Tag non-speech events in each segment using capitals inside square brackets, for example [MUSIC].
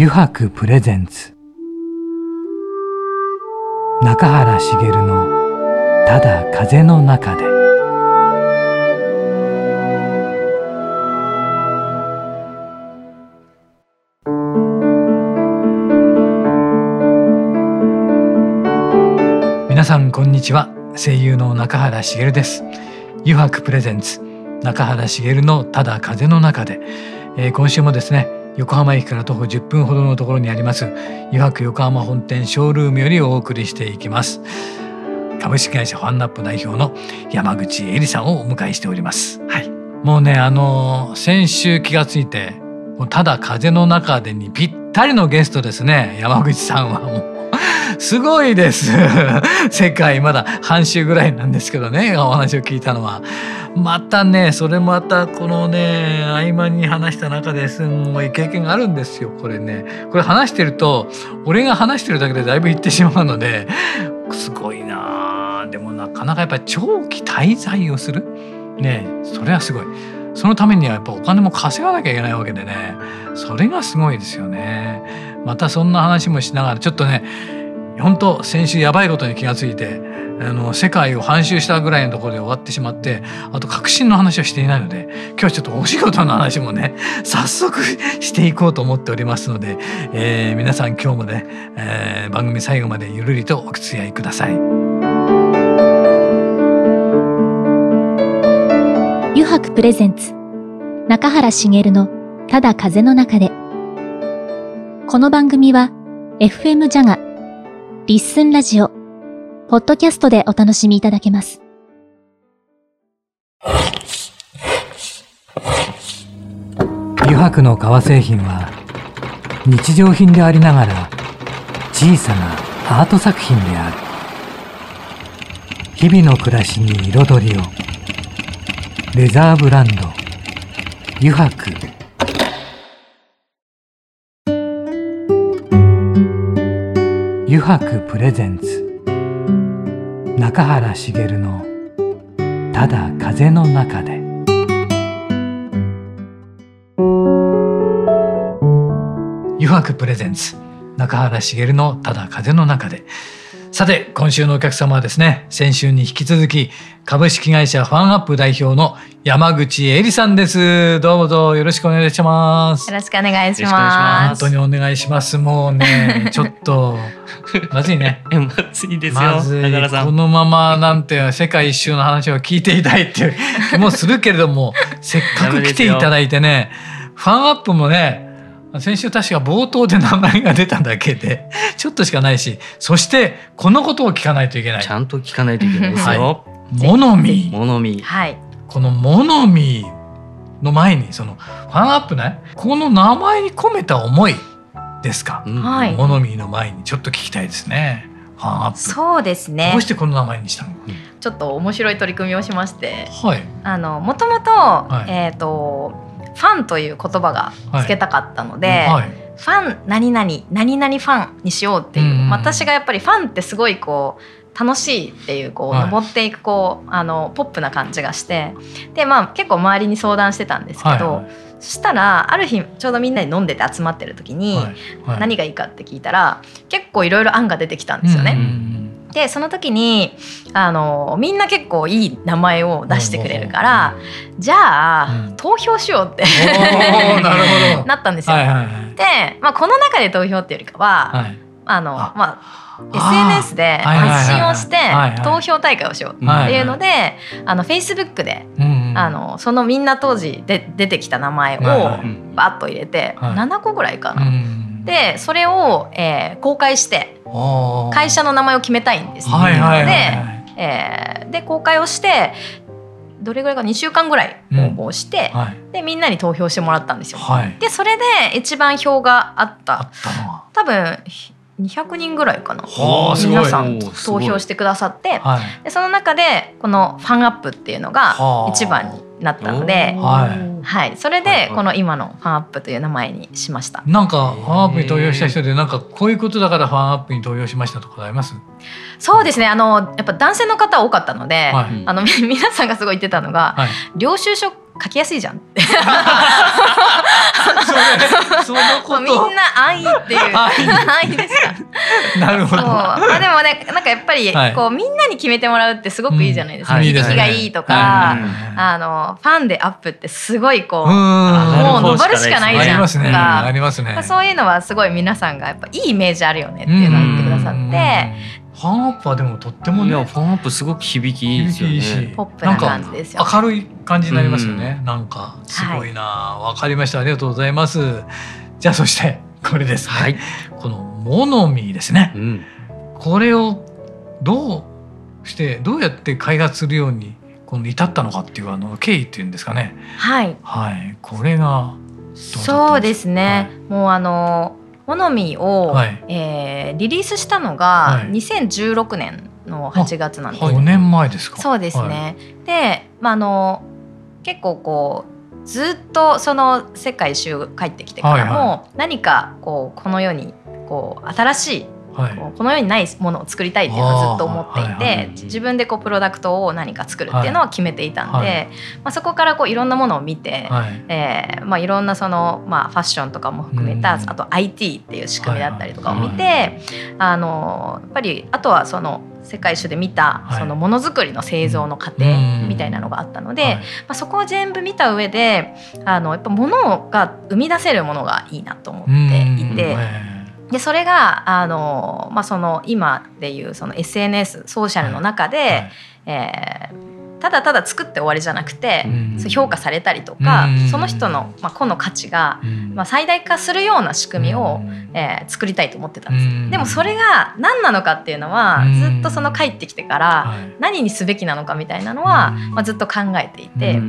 油白プレゼンツ。中原茂の「ただ風の中で」皆さんこんにちは。声優の中原茂です。油白プレゼンツ中原茂のただ風の中で、えー、今週もですね横浜駅から徒歩10分ほどのところにあります湯泊横浜本店ショールームよりお送りしていきます。株式会社ファンナップ代表の山口恵里さんをお迎えしております。はい。もうねあの先週気がついてただ風の中でにぴったりのゲストですね山口さんはもうすごいです。[LAUGHS] 世界まだ半周ぐらいなんですけどねお話を聞いたのは。またねそれまたこのね合間に話した中ですごい経験があるんですよこれね。これ話してると俺が話してるだけでだいぶ言ってしまうのですごいなでもなかなかやっぱり長期滞在をする？ねそれはすごい。そのためにはやっぱお金も稼がなきゃいけないわけでね。それがすごいですよね。またそんな話もしながらちょっとね本当先週やばいことに気がついてあの世界を半周したぐらいのところで終わってしまってあと革新の話はしていないので今日はちょっとお仕事の話もね [LAUGHS] 早速していこうと思っておりますので、えー、皆さん今日もね、えー、番組最後までゆるりとお付き合いください。油白プレゼンツ中原茂のただ風の中でこの番組は FM ジャガリッスンラジオ。ポッドキャストでお楽しみいただけます。油白の革製品は日常品でありながら小さなアート作品である。日々の暮らしに彩りを。レザーブランド。油白。油白プレゼンツ。中原茂の「ただ風の中で」油白プレゼンツ。中原茂の「ただ風の中で」さて今週のお客様はですね先週に引き続き株式会社ファンアップ代表の山口恵里さんです。どうぞよろしくお願いします。よろしくお願いします。本当にお願いします。もうね [LAUGHS] ちょっとまずいね。[LAUGHS] まずいですよまこのままなんて世界一周の話を聞いていたいっていう気もするけれども [LAUGHS] せっかく来ていただいてねファンアップもね先週確か冒頭で名前が出ただけで [LAUGHS] ちょっとしかないしそしてこのことを聞かないといけない。ちゃんと聞かないといけないですよ、はい、モノミ。モノミ。はい。このモノミの前にそのファンアップね。この名前に込めた思いですか、はい、モノミの前に。ちょっと聞きたいですね。ファンアップ。そうですね。どうしてこの名前にしたの？ちょっと面白い取り組みをしまして。はい。あのもともとえっ、ー、とファンという言葉がつけたかったので、はい、ファン何々何々ファンにしようっていう、うんうん、私がやっぱりファンってすごいこう楽しいっていうこう、はい、登っていくこうあのポップな感じがしてでまあ結構周りに相談してたんですけど、はいはい、そしたらある日ちょうどみんなで飲んでて集まってる時に、何がいいかって聞いたら結構いろいろ案が出てきたんですよね。うんうんでその時にあのみんな結構いい名前を出してくれるから、じゃあ、うん、投票しようって [LAUGHS] なるほど。なったんですよ。はいはいはい、で、まあ、この中で投票っていうよりかは、はい、あのまあ SNS で発信をして投票大会をしようっていうのであの Facebook で、あのそのみんな当時で出てきた名前をバッと入れて、は7個ぐらいかな。でそれを、えー、公開して会社の名前を決めたいんです、はいはいはい、で,、えー、で公開をしてどれぐらいか2週間ぐらい応募して、うんはい、でみんなに投票してもらったんですよ。はい、でそれで一番票があった。多分200人ぐらいかな。皆さん投票してくださって、はい、でその中でこのファンアップっていうのが一番になったので、はい。はい、それでこの今のファンアップという名前にしました。なんかファンアップに投票した人でなんかこういうことだからファンアップに投票しましたとかあります？そうですね。あのやっぱ男性の方多かったので、はい、あの [LAUGHS] 皆さんがすごい言ってたのが、はい、領収書書きやすいじゃん。[LAUGHS] ってそのこと。みんな安易っていう。安易ですか。なるほど。まあでもねなんかやっぱりこう、みんなに決めてもらうってすごくいいじゃないですか、うん、響きがい。いとか、あのファンでアップってすごいこうもう登るしかないじゃんとか。ありますね。そういうのはすごい皆さんがやっぱいいイメージあるよねっていうのを言ってくださって。ファンアップはでもとってもね。ファンアップすごく響きいいですよね。ポップな感じですよ。明るい感じになりますよね。なんかすごいな。わ、はい、かりました。ありがとうございます。じゃあそしてこれですね。はい、このモノミーですね。うん、これをどうしてどうやって開発するようにこの至ったのかっていうあの経緯っていうんですかね。はい。はい。これがそうですね。はい、もうあのモノミーを、はい、えー、リリースしたのが2016年の8月なんです、はい、5年前ですか。そうですね、はい、で、まあ、あの結構こうずっとその世界一周帰ってきてからも、何かこうこの世にこう新しいはい、この世にないものを作りたいっていうのをずっと思っていて、はいはい、自分でこうプロダクトを何か作るっていうのは決めていたんで、はい、まあ、そこからこういろんなものを見て、はい。えーまあ、いろんなその、まあ、ファッションとかも含めた、あと IT っていう仕組みだったりとかを見て、あのやっぱりあとはその世界一周で見たそのものづくりの製造の過程みたいなのがあったので、まあ、そこを全部見た上であのやっぱものが生み出せるものがいいなと思っていて。でそれがあの、まあ、その今でいうその SNS ソーシャルの中で、はいはい、えーただただ作って終わりじゃなくて、うん、評価されたりとか、うん、その人の、まあ、個の価値が、うん、まあ、最大化するような仕組みを、えー、作りたいと思ってたんです、でもそれが何なのかっていうのは、ずっとその帰ってきてから何にすべきなのかみたいなのは、まあ、ずっと考えていて、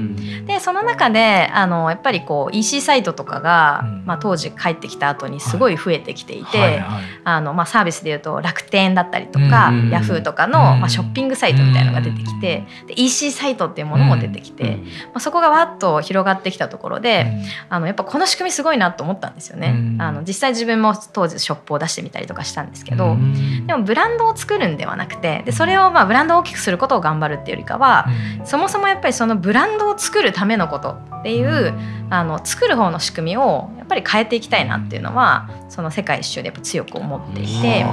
でその中であのやっぱりこう EC サイトとかが、まあ、当時帰ってきた後にすごい増えてきていて、あのまあ、サービスでいうと楽天だったりとか、ヤフーとかの、まあ、ショッピングサイトみたいなのが出てきてで EC EC サイトっていうものも出てきて、まあ、そこがわっと広がってきたところで、あのやっぱこの仕組みすごいなと思ったんですよね。あの実際自分も当時ショップを出してみたりとかしたんですけど、でもブランドを作るんではなくてでそれをまあブランドを大きくすることを頑張るっていうよりかは、そもそもやっぱりそのブランドを作るためのことっていうあの作る方の仕組みをやっぱり変えていきたいなっていうのはその世界一周でやっぱ強く思っていて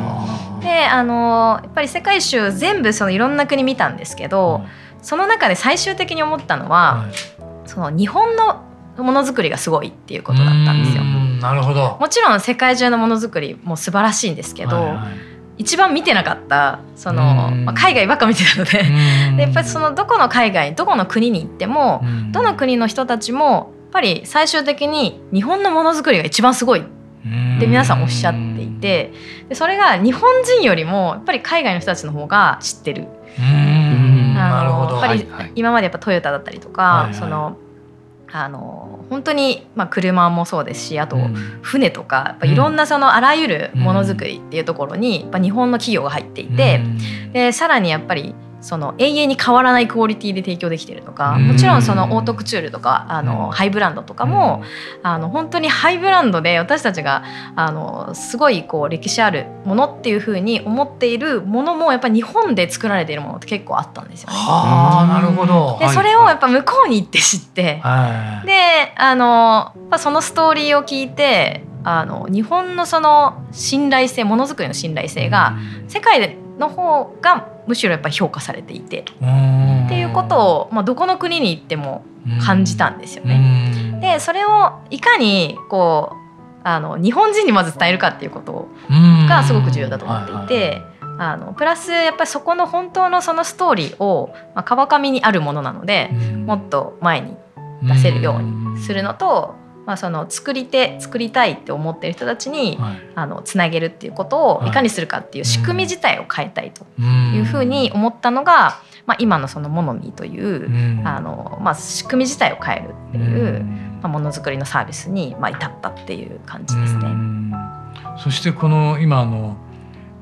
であのやっぱり世界一周全部そのいろんな国見たんですけど、その中で最終的に思ったのは、はい、その日本のものづくりがすごいっていうことだったんですよ。なるほど。もちろん世界中のものづくりも素晴らしいんですけど、はいはい、一番見てなかったその、まあ、海外ばっか見てたので [LAUGHS] でやっぱりそのどこの海外どこの国に行ってもどの国の人たちもやっぱり最終的に日本のものづくりが一番すごいって皆さんおっしゃっていてでそれが日本人よりもやっぱり海外の人たちの方が知ってる。あのやっぱり今までやっぱトヨタだったりとか、はいはい、そのあの本当に、まあ、車もそうですしあと船とか、やっぱいろんなそのあらゆるものづくりっていうところに、やっぱ日本の企業が入っていて、でさらにやっぱりその永遠に変わらないクオリティで提供できてるとかもちろんそのオートクチュールとかあのハイブランドとかもあの本当にハイブランドで私たちがあのすごいこう歴史あるものっていうふうに思っているものもやっぱ日本で作られているものって結構あったんですよね。はあなるほど。でそれをやっぱ向こうに行って知って、はい、であのそのストーリーを聞いてあの日本のその信頼性ものづくりの信頼性が世界の方がむしろやっぱ評価されていて。っていうことを、まあ、どこの国に行っても感じたんですよね。でそれをいかにこうあの日本人にまず伝えるかっていうことがすごく重要だと思っていて。あのプラスやっぱりそこの本当のそのストーリーを、まあ、川上にあるものなのでもっと前に出せるようにするのとまあ、その作り手作りたいって思ってる人たちに、はい、あのつなげるっていうことをい。かにするかっていう仕組み自体を変えたいというふうに思ったのが、まあ、今のそのモノミーという、あのまあ、仕組み自体を変えるっていう、まあ、ものづくりのサービスに、まあ、至ったっていう感じですね。そしてこの今の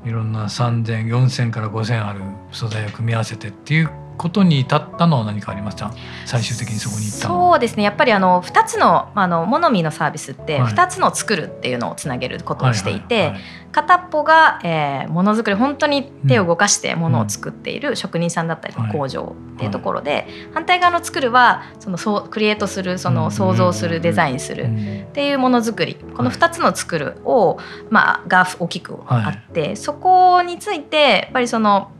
いろんな3,0004,000から5,000ある素材を組み合わせてっていうことに至ったのは何かありました最終的にそこに行ったそうですね。やっぱりあの2つのあのモノミーのサービスって2つの作るっていうのをつなげることをしていて、片っぽが、えー、ものづくり本当に手を動かしてものを作っている職人さんだったり工場っていうところで、反対側の作るはそのそうクリエイトするその想像するデザインするっていうものづくり。この2つの作るを、まあ、が大きくあって、はい、そこについてやっぱりその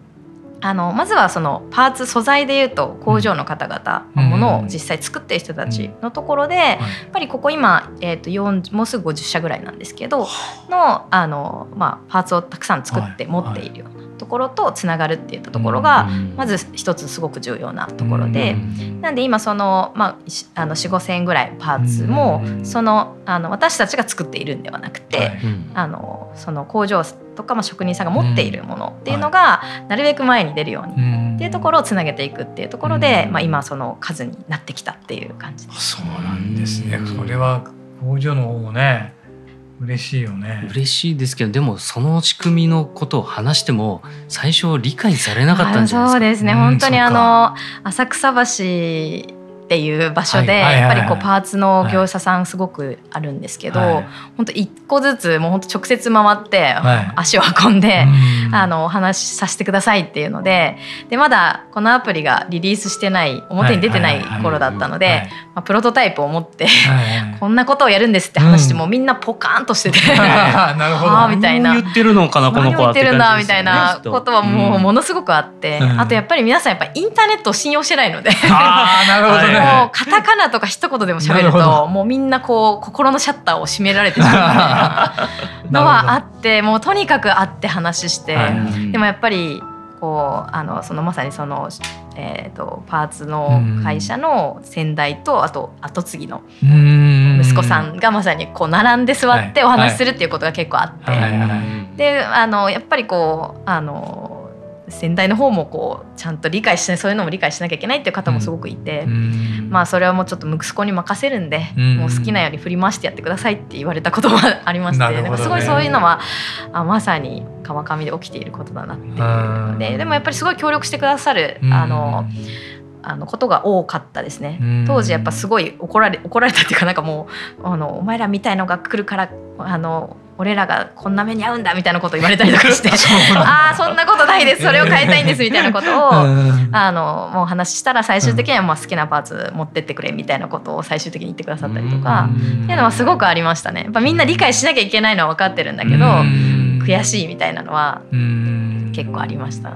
あのまずはそのパーツ素材でいうと工場の方々のものを実際作ってる人たちのところで、やっぱりここ今、えー、ともうすぐ50社ぐらいなんですけどのあの、まあ、パーツをたくさん作って持っているような。ところとつながるっていったところがまず一つすごく重要なところでなんで今その、まあ、あの4 5千円ぐらいパーツもそのあの私たちが作っているんではなくて、あのその工場とか、まあ、職人さんが持っているものっていうのがなるべく前に出るようにっていうところをつなげていくっていうところで、まあ、今その数になってきたっていう感じです。そうなんですね。それは工場の方もね嬉しいよね。嬉しいですけどでもその仕組みのことを話しても最初理解されなかったんじゃないですか。そうですね、本当にあの浅草橋っていう場所でやっぱりこうパーツの業者さんすごくあるんですけど、本当一個ずつもう本当直接回って足を運んで、あのお話しさせてくださいっていうのででまだこのアプリがリリースしてない表に出てない頃だったので、まあ、プロトタイプを持ってこんなことをやるんですって話してもみんなポカーンとしてて [LAUGHS] なるほど。みたいな。言ってるのかなこの子は言ってるんだみたいなことはもうものすごくあって、あとやっぱり皆さんやっぱインターネットを信用してないので。あなるほどもうカタカナとか一言でも喋るともうみんなこう心のシャッターを閉められてしまうみたいなのは [LAUGHS] あってもうとにかく会って話して、でもやっぱりこうあのそのまさにその、えーと、パーツの会社の先代とあと後継ぎの息子さんがまさにこう並んで座ってお話しするっていうことが結構あって、であのやっぱりこうあの先代の方もこうちゃんと理解しないそういうのも理解しなきゃいけないっていう方もすごくいて、うん、まあそれはもうちょっと息子に任せるんで、うん、もう好きなように振り回してやってくださいって言われたこともありまして、ね、すごいそういうのはあまさに川上で起きていることだなっていう。のででもやっぱりすごい協力してくださる、あの。あのことが多かったですね。当時やっぱすごい怒られ怒られたっていうかなんかもうあのお前らみたいのが来るからあの俺らがこんな目に遭うんだみたいなこと言われたりとかして。[LAUGHS] ああそんなことないです。それを変えたいんですみたいなことをあのもう話したら最終的にはまあ好きなパーツ持ってってくれみたいなことを最終的に言ってくださったりとか。っていうのはすごくありましたね。やっぱみんな理解しなきゃいけないのは分かってるんだけど悔しいみたいなのは結構ありました。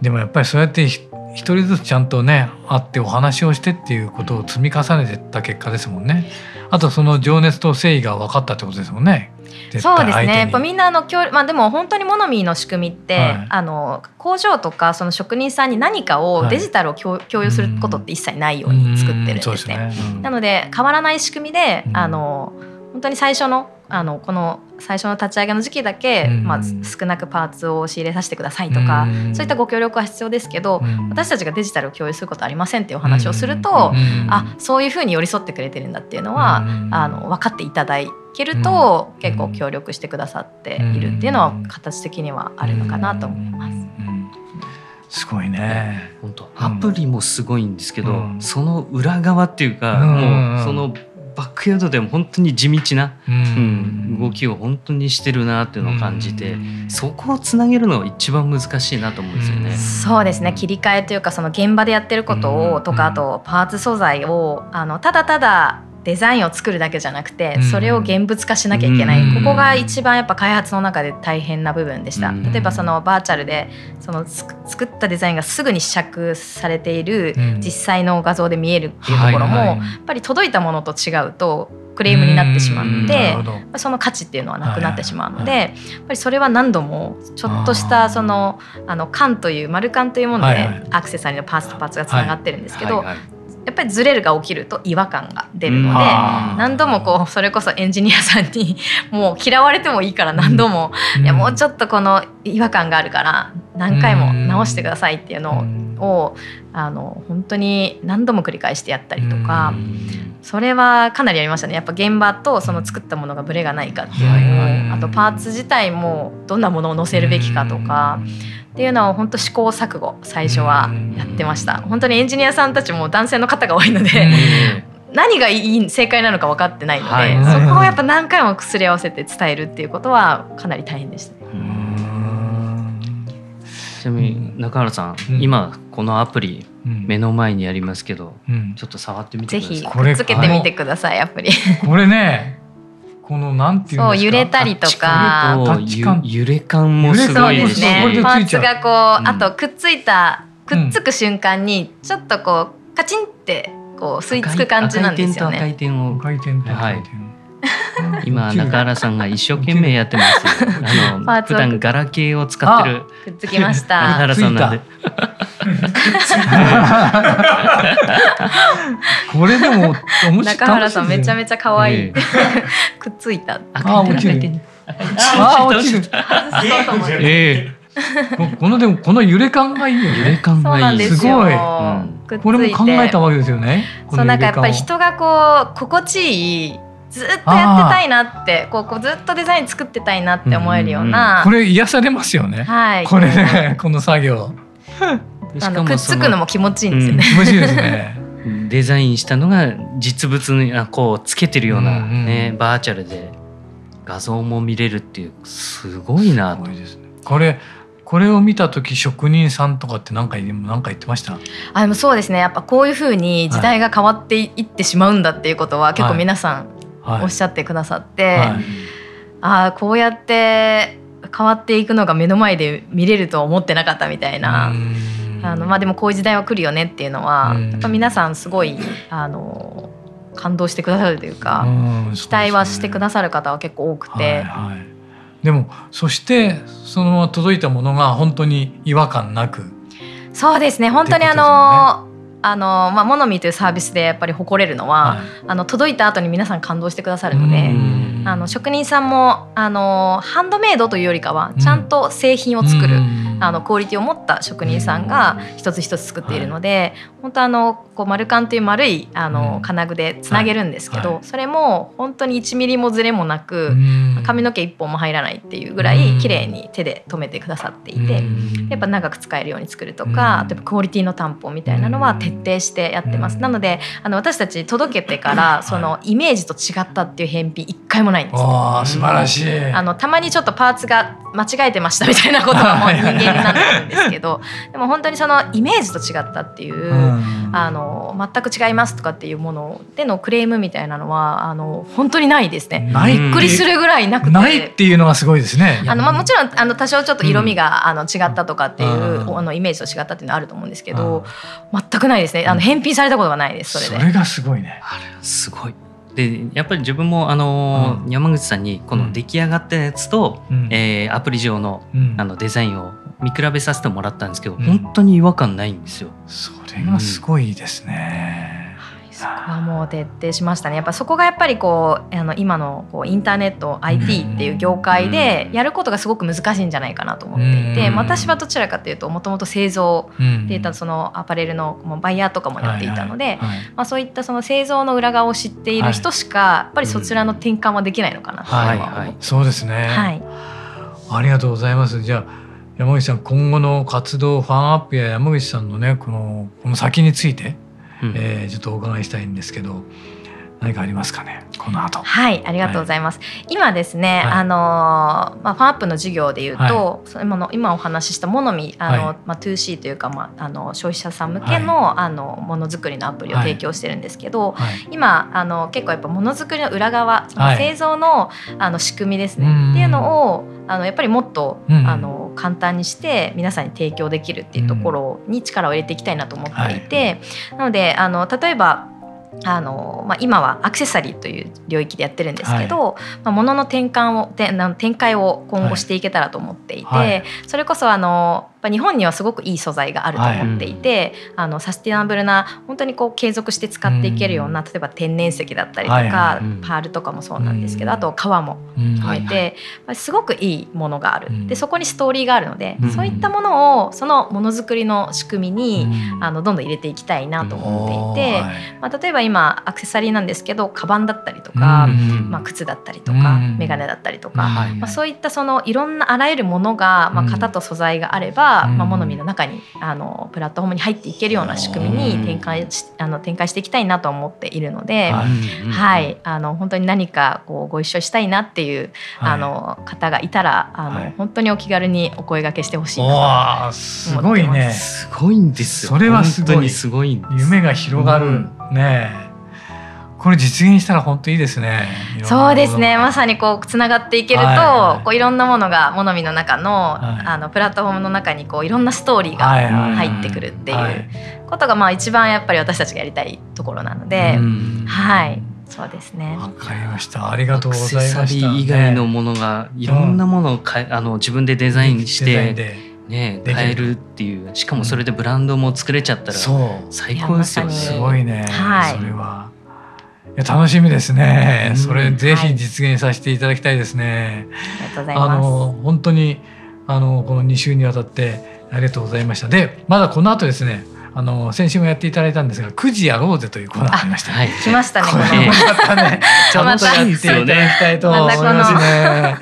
でもやっぱりそうやって一人ずつちゃんとね会ってお話をしてっていうことを積み重ねてった結果ですもんね。あとその情熱と誠意が分かったってことですもんね。そうですね。やっぱみんなあのまあ、でも本当にモノミーの仕組みって、はい、あの工場とかその職人さんに何かをデジタルを共,、有することって一切ないように作ってるんですね。ねなので変わらない仕組みで、あの本当に最初のあのこの最初の立ち上げの時期だけ、うん、まあ、少なくパーツを仕入れさせてくださいとか、うん、そういったご協力は必要ですけど、うん、私たちがデジタルを共有することありませんっていうお話をすると、あそういうふうに寄り添ってくれてるんだっていうのは、あの分かっていただけると、結構協力してくださっているっていうのは形的にはあるのかなと思います。すごいね。本当アプリもすごいんですけど、その裏側っていうか、もうそのバックヤードでも本当に地道な、うん、動きを本当にしてるなっていうのを感じて、そこをつなげるのが一番難しいなと思うんですよね。そうですね。切り替えというかその現場でやってることをとかあとパーツ素材をあのただただデザインを作るだけじゃなくてそれを現物化しなきゃいけない、うん、ここが一番やっぱ開発の中で大変な部分でした、うん、例えばそのバーチャルでその作ったデザインがすぐに試着されている実際の画像で見えるっていうところも、やっぱり届いたものと違うとクレームになってしまってその価値っていうのはなくなってしまうので、やっぱりそれは何度もちょっとしたそのあの缶という丸缶というものでアクセサリーのパーツとパーツがつながってるんですけど、やっぱりズレるが起きると違和感が出るので、何度もこうそれこそエンジニアさんにもう嫌われてもいいから何度も、いやもうちょっとこの違和感があるから何回も直してくださいっていうのを、あの本当に何度も繰り返してやったりとか、それはかなりありましたね。やっぱ現場とその作ったものがブレがないかっていうのも、あとパーツ自体もどんなものを載せるべきかとか。っていうのを本当試行錯誤最初はやってました。本当にエンジニアさんたちも男性の方が多いので [LAUGHS] 何がいい正解なのか分かってないので、はい、そこをやっぱ何回も薬合わせて伝えるっていうことはかなり大変でした、ちなみに中原さん、うん、今このアプリ目の前にありますけど、うん、ちょっと触ってみてください。ぜひくっつけてみてくださいアプリ。これねこのなんていうそう揺れたりとか揺れ感もすごいですね。パーツがこう、あとくっついたくっつく瞬間にちょっとこうカチンってこう吸い付く感じなんですよね。回転を回転とはい。今中原さんが一生懸命やってます。[LAUGHS] あの普段ガラケーを使ってるくっつきました。中原さんなんで。[LAUGHS] これでも中原さんめちゃめちゃ可愛い。くっついた。あ落ちる。あ落ちる。ええ。このでもこの揺れ感がいいよね。揺れ感がいい。すごい。これも考えたわけですよね。そうなんかやっぱり人がこう心地いい。ずっとやってたいなってこうこうずっとデザイン作ってたいなって思えるような、これ癒されますよね、はい、これねこの作業あのくっつくのも気持ちいいんですよね、気持ちいいですね。デザインしたのが実物にこうつけてるようなね、うんうん、バーチャルで画像も見れるっていうすごいなと。すごいですね、これこれを見た時職人さんとかって何か何か言ってました？あでもそうですね。やっぱこういうふうに時代が変わっていってしまうんだっていうことは結構皆さんおっしゃってくださって、はい。はい、ああこうやって変わっていくのが目の前で見れるとは思ってなかったみたいな。あのまあ、でもこういう時代は来るよねっていうのはやっぱ皆さんすごいあの感動してくださるというか期待はしてくださる方は結構多くて。はいはい、でもそしてそのまま届いたものが本当に違和感なく。そうですね。本当にあのあのまあ、モノミというサービスでやっぱり誇れるのは、はい、あの届いた後に皆さん感動してくださるのであの職人さんもあのハンドメイドというよりかはちゃんと製品を作る、あのクオリティを持った職人さんが一つ一つ作っているので、本当あのこう丸カンという丸いあの金具でつなげるんですけど、それも本当に1ミリもずれもなく、髪の毛1本も入らないっていうぐらい綺麗に手で留めてくださっていて、やっぱ長く使えるように作るとか、例えばクオリティの担保みたいなのは徹底してやってます。なのであの私たち届けてからそのイメージと違ったっていう返品一回もないんです。あ素晴らしい。あのたまにちょっとパーツが間違えてましたみたいなこと [LAUGHS] はもう人間になってるんですけどでも本当にそのイメージと違ったっていう、あの全く違いますとかっていうものでのクレームみたいなのはあの本当にないですね。びっくりするぐらいなくて。ないっていうのがすごいですね。あのまあもちろんあの多少ちょっと色味が、あの違ったとかっていう、あのイメージと違ったっていうのはあると思うんですけど、全くないですね。あの返品されたことがないですそれで。それがすごいね。あれすごい。でやっぱり自分もあの、うん、山口さんにこの出来上がったやつと、うん、えー、アプリ上の,、あのデザインを見比べさせてもらったんですけど、うん、本当に違和感ないんですよ。それがすごいですね。そこはもう徹底しましたね。やっぱそこがやっぱりこうあの今のこうインターネット IT っていう業界でやることがすごく難しいんじゃないかなと思っていて、私はどちらかというともともと製造でいたそのアパレルのバイヤーとかもやっていたので、まあ、そういったその製造の裏側を知っている人しかやっぱりそちらの転換はできないのかなとは思って、そうですね、はい、ありがとうございます。じゃあ山口さん今後の活動ファンアップや山口さんのねこのこの先について。うん、えー、ちょっとお伺いしたいんですけど。何かありますかね？この後。はいありがとうございます、はい、今ですね、はい、あのまあファンアップの授業でいうと、はい、今の今お話ししたモノミあの、はい、まあ 2C というかまああの消費者さん向けの、あのものづくりのアプリを提供してるんですけど、今あの結構やっぱものづくりの裏側、製造のあの仕組みですね。っていうのをあのやっぱりもっと、うん、あの簡単にして皆さんに提供できるっていうところに力を入れていきたいなと思っていて、なのであの例えばあのまあ、今はアクセサリーという領域でやってるんですけど、はい、まあ、物の転換を展開を今後していけたらと思っていて、はい、それこそあの日本にはすごいいい素材があると思っていて、はい、あのサスティナブルな本当にこう継続して使っていけるような、うん、例えば天然石だったりとか、はいはい、パールとかもそうなんですけど、うん、あと革も含めて、うん、すごくいいものがある、でそこにストーリーがあるので、そういったものをそのものづくりの仕組みに、あのどんどん入れていきたいなと思っていて、まあ、例えば今アクセサリーなんですけどカバンだったりとか、まあ、靴だったりとか、眼鏡だったりとか、まあ、そういったそのいろんなあらゆるものが、まあ、型と素材があればは、まあ、モノミの中にあのプラットフォームに入っていけるような仕組みに展開しあの展開していきたいなと思っているので、はい、はい、あの本当に何かこうご一緒したいなっていう、あの方がいたらあの、本当にお気軽にお声がけしてほしいなとす。ごいね。すごいんですそれはすごい。すごい夢が広がる、ねこれ実現したら本当いいですね。そうですね。まさにこうつながっていけると、はいはい、こういろんなものがモノミの中の、はい、あのプラットフォームの中にこういろんんなストーリーが入ってくるっていうことがまあ一番やっぱり私たちがやりたいところなので、はい。そうですね。わかりました。ありがとうございました。以外のものがいろんなものをか、うん、あの自分でデザインして。ね、変えるっていうしかもそれでブランドも作れちゃったら最高ですよね。すごいね、はい、それは。いや楽しみですね。それぜひ実現させていただきたいですね。はい、あの本当にあのこの2週にわたってありがとうございました。でまだこの後ですね。あの先週もやっていただいたんですが、9時やろうぜというコーナーありました、はい、来ましたね。これまたね、[LAUGHS] ちょっとやっていただきたいと思いますね。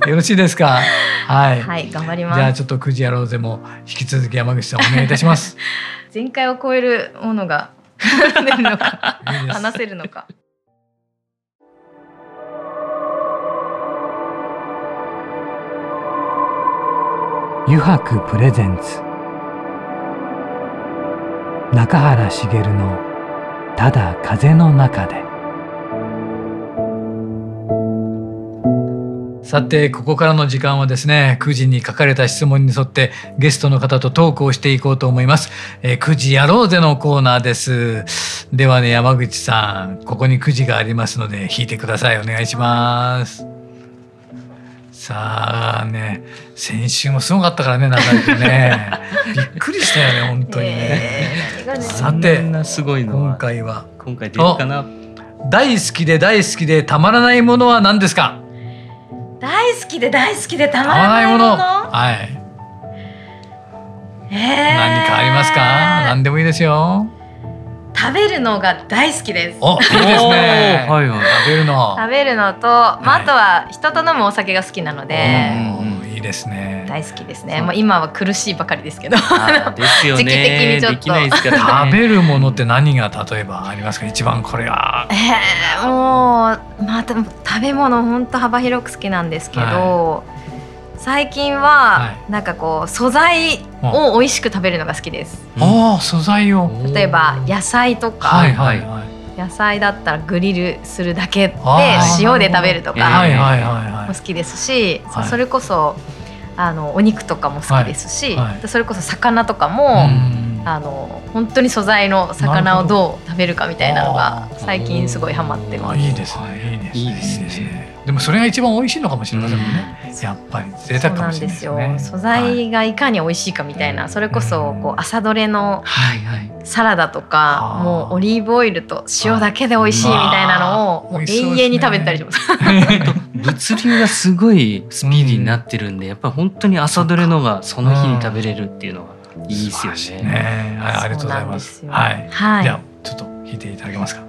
[LAUGHS] よろしいですか？はい。はい、頑張ります。じゃあちょっと9時やろうぜも引き続き山口さんお願いいたします。[LAUGHS] 前回を超えるものが出るのか、話せるのか。油白プレゼンツ。中原茂の「ただ風の中で」さてここからの時間はですね9時に書かれた質問に沿ってゲストの方とトークをしていこうと思います、えー、9時やろうぜのコーナーです。ではね山口さんここに9時がありますので弾いてください。お願いします。さあね先週もすごかったからね中居君ね。[LAUGHS] びっくりしたよね本当にね、えー、さてすごいの今回は。今回出るかな？大好きで大好きでたまらないものは何ですか？大好きで大好きでたまらないものはい、えー、何かありますか？何でもいいですよ食べるのが大好きです。お、いいですね。はいはい。食べるの。食べるのと、まあ、あとは人と飲むお酒が好きなので。いいですね。大好きですね。もう今は苦しいばかりですけど。ですよね。[LAUGHS] 時期的にちょっと。食べるものって何が例えばありますか？一番これは。え [LAUGHS] えー、もう、まあ、食べ物本当幅広く好きなんですけど。はい最近は、なんかこう素材を美味しく食べるのが好きです。ああ素材を例えば野菜とか、はいはいはい、野菜だったらグリルするだけで塩で食べるとかも好きですし、はい、それこそあのお肉とかも好きですし、はいはい、それこそ魚とかもあの本当に素材の魚をどう食べるかみたいなのが最近すごいハマってます。いいですね。いいですね。でもそれが一番美味しいのかもしれませんね。やっぱり。贅沢かもしれないですよ、ね、素材がいかに美味しいかみたいな、はい、それこそこう朝どれのサラダとか、もうオリーブオイルと塩だけで美味しいみたいなのをもう永遠に食べたりします。物流がすごいスピーディーになってるんで、やっぱり本当に朝どれのがその日に食べれるっていうのがいいですよね。ねはい、ありがとうございます。はい、はい、じゃあちょっと引いていただけますか？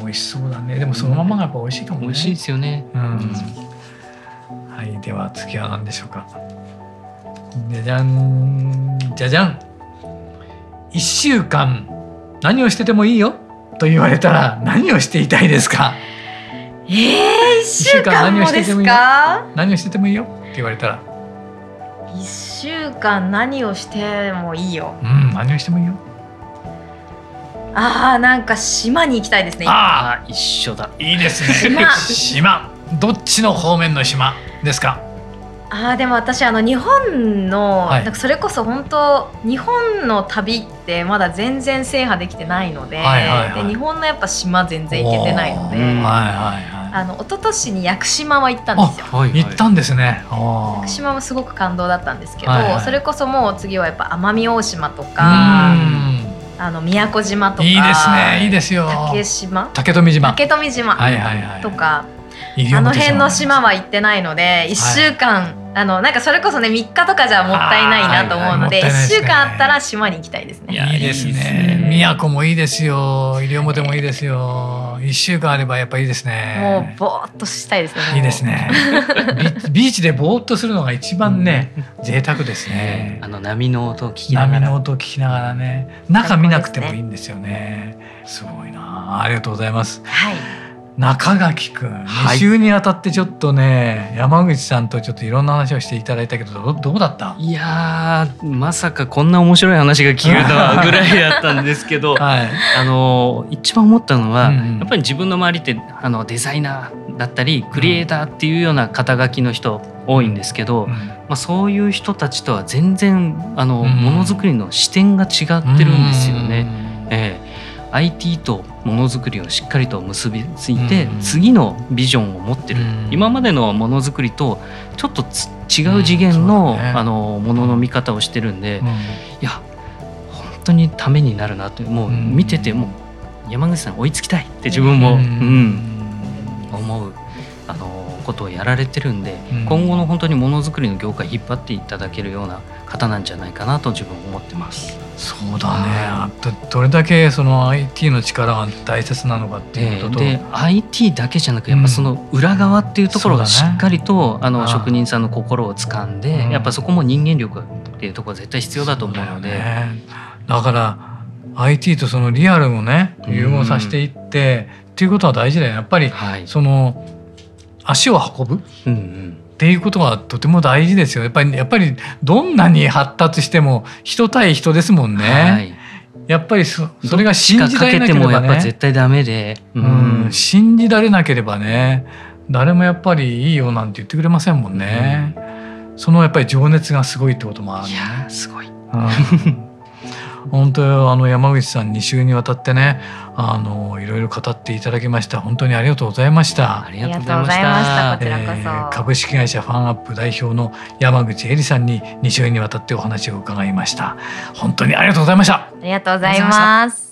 美味しそうだね。でもそのままがやっぱ美味しいかもね。美味しいですよね。うん。はい、では次は何でしょうか？じゃじゃん、じゃじゃん。一週間何をしててもいいよ？と言われたら何をしていたいですか？ええー、一週間何をしててもいいよ。何をしててもいいよ？って言われたら。一週間何をしてもいいよ。うん、何をしてもいいよ。ああ、なんか島に行きたいですね。ああ、一緒だ。いいですね。島。島。どっちの方面の島？ですか？あでも私あの日本の、はい、なんかそれこそ本当日本の旅ってまだ全然制覇できてないのではいはいはい、で日本のやっぱ島全然行けてないので、はいはいはい、あの一昨年に屋久島は行ったんですよ。はいはい、行ったんですね。屋久島はすごく感動だったんですけど、はいはい、それこそもう次はやっぱ奄美大島とか。あの宮古島とかいいですねいいですよ。竹島？竹富島。竹富島とか、あの辺の島は行ってないので1週間あのなんかそれこそね3日とかじゃもったいないなと思うので、は1週間あったら島に行きたいですね。いいですね。宮古もいいですよ。西表もいいですよ。1週間あればやっぱいいですね。もうぼーっとしたいですね。いいですね。[LAUGHS] ビーチでぼーっとするのが一番ね、贅沢ですね。あの波の音を聞きながら。波の音を聞きながらね、中見なくてもいいんですよね。すごいな。ありがとうございます。はい。中垣くん、2週にあたってちょっとね山口さんとちょっといろんな話をしていただいたけどどうだった？いやまさかこんな面白い話が聞けるとはぐらいだったんですけど、[LAUGHS] はい、あの一番思ったのは、うん、やっぱり自分の周りってあのデザイナーだったりクリエイターっていうような肩書きの人多いんですけど、うん、まあ、そういう人たちとは全然あのものづくりの視点が違ってるんですよね。ええ IT とものづくりをしっかりと結びついて、次のビジョンを持ってる、今までのものづくりとちょっと違う次元の,、あのものの見方をしてるんで、いや本当にためになるなと。もう見てても山口さん追いつきたいって自分も、うん。思う。あのことをやられてるんで、今後の本当にものづくりの業界引っ張っていただけるような方なんじゃないかなと自分思ってます。そうだね。どどれだけその IT の力が大切なのかっていうことと、で IT だけじゃなくやっぱその裏側っていうところがしっかりと、あの職人さんの心を掴んで、やっぱそこも人間力っていうところは絶対必要だと思うので。ね、だから IT とそのリアルもね融合させていって、っていうことは大事だよ。やっぱり、はい、その足を運ぶ、うんうん。っていうことがとても大事ですよ。やっぱりやっぱりどんなに発達しても人対人ですもんね。はい。やっぱりそそれが信じられなければね。絶対ダメで、うん、うん、信じられなければね。誰もやっぱりいいよなんて言ってくれませんもんね、うん、そのやっぱり情熱がすごいってこともある、ね、いやすごい、うん [LAUGHS] 本当あの山口さん2週にわたってねあのいろいろ語っていただきました。本当にありがとうございました。ありがとうございました。こちらこそ、えー、株式会社ファンアップ代表の山口恵里さんに2週にわたってお話を伺いました。本当にありがとうございました。ありがとうございます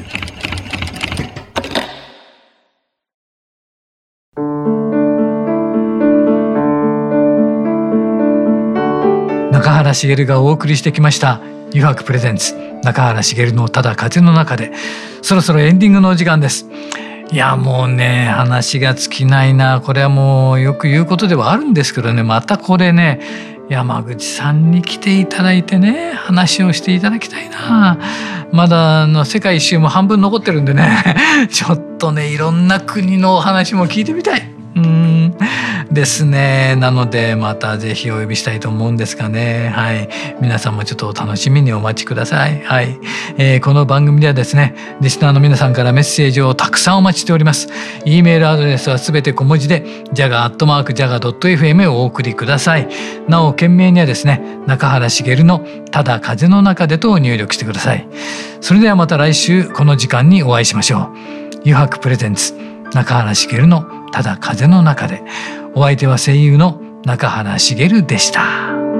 原茂がお送りしてきました「油白プレゼンツ中原茂のただ風の中で」そろそろエンディングのお時間です。いやもうね話が尽きないなこれはもうよく言うことではあるんですけどねまたこれね山口さんに来ていただいてね話をしていただきたいなまだの世界一周も半分残ってるんでね [LAUGHS] ちょっとねいろんな国のお話も聞いてみたい。うん。ですね。なのでまた是非お呼びしたいと思うんですがね。はい。皆さんもちょっとお楽しみにお待ちください。はい、えー、この番組ではですねリスナーの皆さんからメッセージをたくさんお待ちしております。e メールアドレスはすべて小文字で jaga.jaga.fm をお送りください。なお件名にはですね中原茂のただ風の中でと入力してください。それではまた来週この時間にお会いしましょう。油白プレゼンツ中原茂のただ風の中でお相手は声優の中原茂でした。